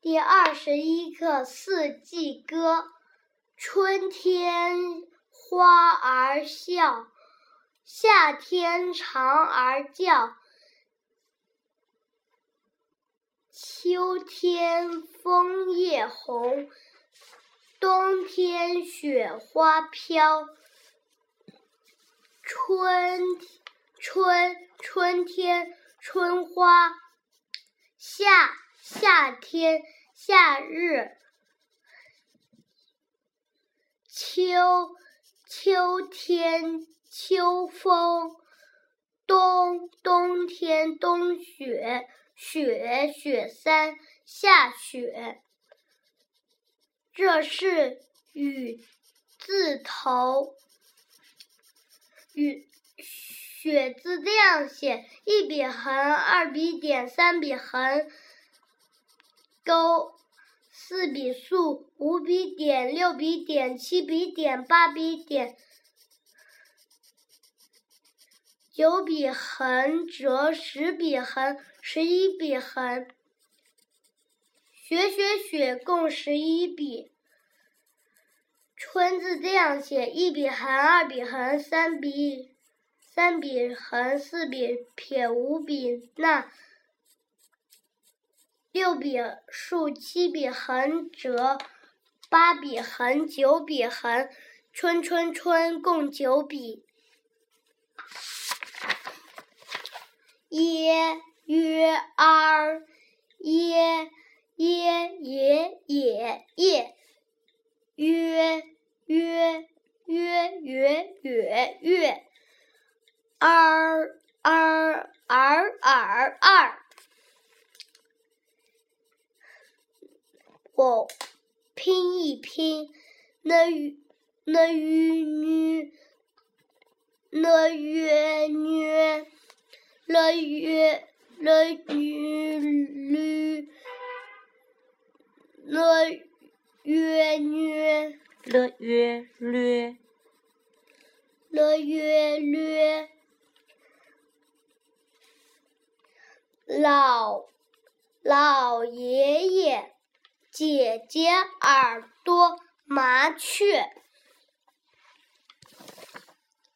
第二十一课《四季歌》：春天花儿笑，夏天蝉儿叫，秋天枫叶红，冬天雪花飘。春春春天春花，夏夏天夏日，秋秋天秋风，冬冬天冬雪雪雪山下雪。这是雨字头。雨雪字这样写：一笔横，二笔点，三笔横，勾，四笔竖，五笔点，六笔点，七笔点，八笔点，九笔横折，十笔横，十一笔横，雪雪雪共十一笔。春字这样写：一笔横，二笔横，三笔三笔横，四笔撇，五笔捺，六笔竖，七笔横折，八笔横，九笔横，春春春共九笔。耶约儿耶耶也也也约。约约约约约，儿儿儿儿儿，我拼一拼，那那鱼女，那月女，那月那女女，那月女。了约略，了约略，老老爷爷，姐姐耳朵，麻雀。